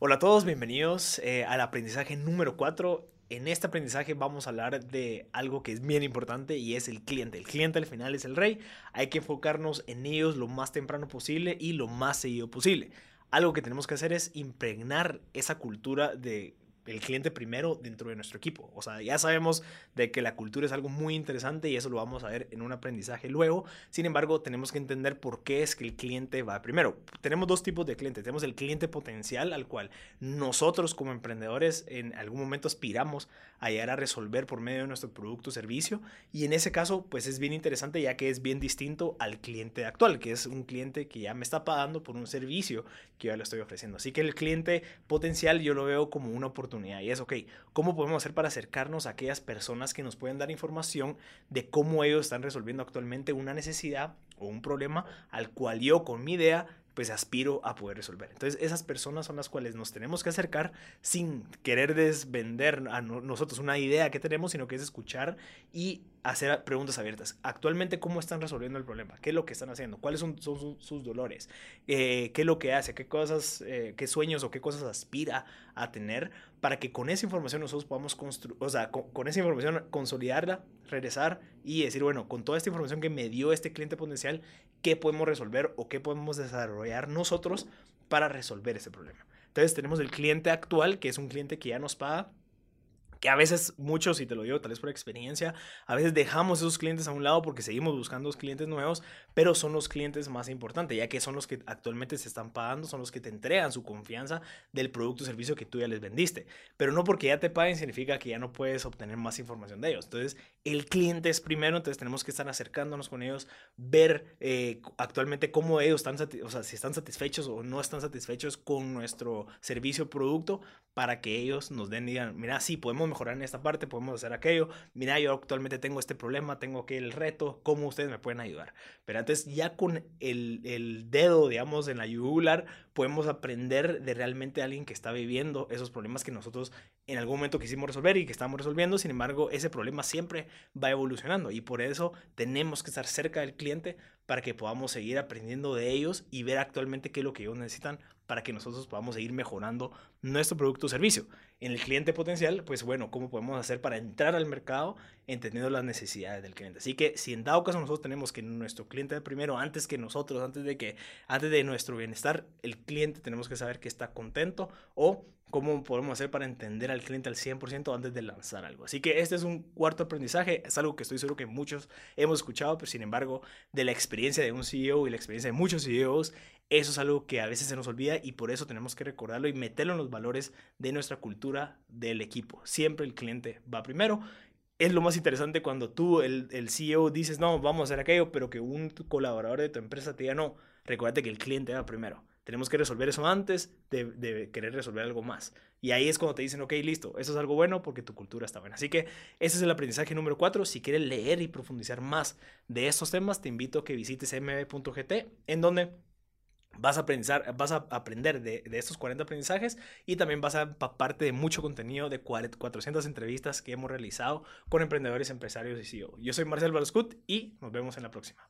Hola a todos, bienvenidos eh, al aprendizaje número 4. En este aprendizaje vamos a hablar de algo que es bien importante y es el cliente. El cliente al final es el rey. Hay que enfocarnos en ellos lo más temprano posible y lo más seguido posible. Algo que tenemos que hacer es impregnar esa cultura de el cliente primero dentro de nuestro equipo. O sea, ya sabemos de que la cultura es algo muy interesante y eso lo vamos a ver en un aprendizaje luego. Sin embargo, tenemos que entender por qué es que el cliente va primero. Tenemos dos tipos de clientes. Tenemos el cliente potencial al cual nosotros como emprendedores en algún momento aspiramos a llegar a resolver por medio de nuestro producto o servicio. Y en ese caso, pues es bien interesante ya que es bien distinto al cliente actual, que es un cliente que ya me está pagando por un servicio que yo le estoy ofreciendo. Así que el cliente potencial yo lo veo como una oportunidad y es, ok, ¿cómo podemos hacer para acercarnos a aquellas personas que nos pueden dar información de cómo ellos están resolviendo actualmente una necesidad o un problema al cual yo con mi idea pues aspiro a poder resolver. Entonces esas personas son las cuales nos tenemos que acercar sin querer desvender a nosotros una idea que tenemos, sino que es escuchar y hacer preguntas abiertas. Actualmente, ¿cómo están resolviendo el problema? ¿Qué es lo que están haciendo? ¿Cuáles son, sus, dolores? Eh, ¿Qué es lo que hace? ¿Qué cosas, eh, qué sueños o qué cosas aspira a tener para que con esa información nosotros podamos construir, o sea, con, esa información consolidarla, regresar y decir, bueno, con toda esta información que me dio este cliente potencial, ¿qué podemos resolver o qué podemos desarrollar nosotros para resolver ese problema? Entonces tenemos el cliente actual, que es un cliente que ya nos paga que a veces muchos, y te lo digo tal vez por experiencia, a veces dejamos esos clientes a un lado porque seguimos buscando clientes nuevos, pero son los clientes más importantes, ya que son los que actualmente se están pagando, son los que te entregan su confianza del producto o servicio que tú ya les vendiste. Pero no porque ya te paguen significa que ya no puedes obtener más información de ellos. Entonces, el cliente es primero, entonces tenemos que estar acercándonos con ellos, ver eh, actualmente cómo ellos están, o sea, si están satisfechos o no están satisfechos con nuestro servicio o producto para que ellos nos den, digan, mira, sí, podemos mejorar en esta parte, podemos hacer aquello, mira, yo actualmente tengo este problema, tengo aquel reto, ¿cómo ustedes me pueden ayudar? Pero antes ya con el, el dedo, digamos, en la yugular, podemos aprender de realmente alguien que está viviendo esos problemas que nosotros en algún momento quisimos resolver y que estamos resolviendo, sin embargo, ese problema siempre va evolucionando y por eso tenemos que estar cerca del cliente para que podamos seguir aprendiendo de ellos y ver actualmente qué es lo que ellos necesitan para que nosotros podamos seguir mejorando nuestro producto o servicio. En el cliente potencial, pues bueno, ¿cómo podemos hacer para entrar al mercado entendiendo las necesidades del cliente? Así que si en dado caso nosotros tenemos que nuestro cliente primero, antes que nosotros, antes de que, antes de nuestro bienestar, el cliente tenemos que saber que está contento o cómo podemos hacer para entender al cliente al 100% antes de lanzar algo. Así que este es un cuarto aprendizaje, es algo que estoy seguro que muchos hemos escuchado, pero sin embargo, de la experiencia de un CEO y la experiencia de muchos CEOs, eso es algo que a veces se nos olvida y por eso tenemos que recordarlo y meterlo en los valores de nuestra cultura del equipo. Siempre el cliente va primero. Es lo más interesante cuando tú, el, el CEO, dices, no, vamos a hacer aquello, pero que un colaborador de tu empresa te diga, no, recuérdate que el cliente va primero. Tenemos que resolver eso antes de, de, querer resolver algo más. Y ahí es cuando te dicen, ok, listo, eso es algo bueno porque tu cultura está buena. Así que ese es el aprendizaje número cuatro. Si quieres leer y profundizar más de estos temas, te invito a que visites mb.gt, en donde vas a, aprender, vas a aprender de, de, estos 40 aprendizajes y también vas a parte de mucho contenido de 400 entrevistas que hemos realizado con emprendedores, empresarios y CEO. Yo soy Marcel Valoscut y nos vemos en la próxima.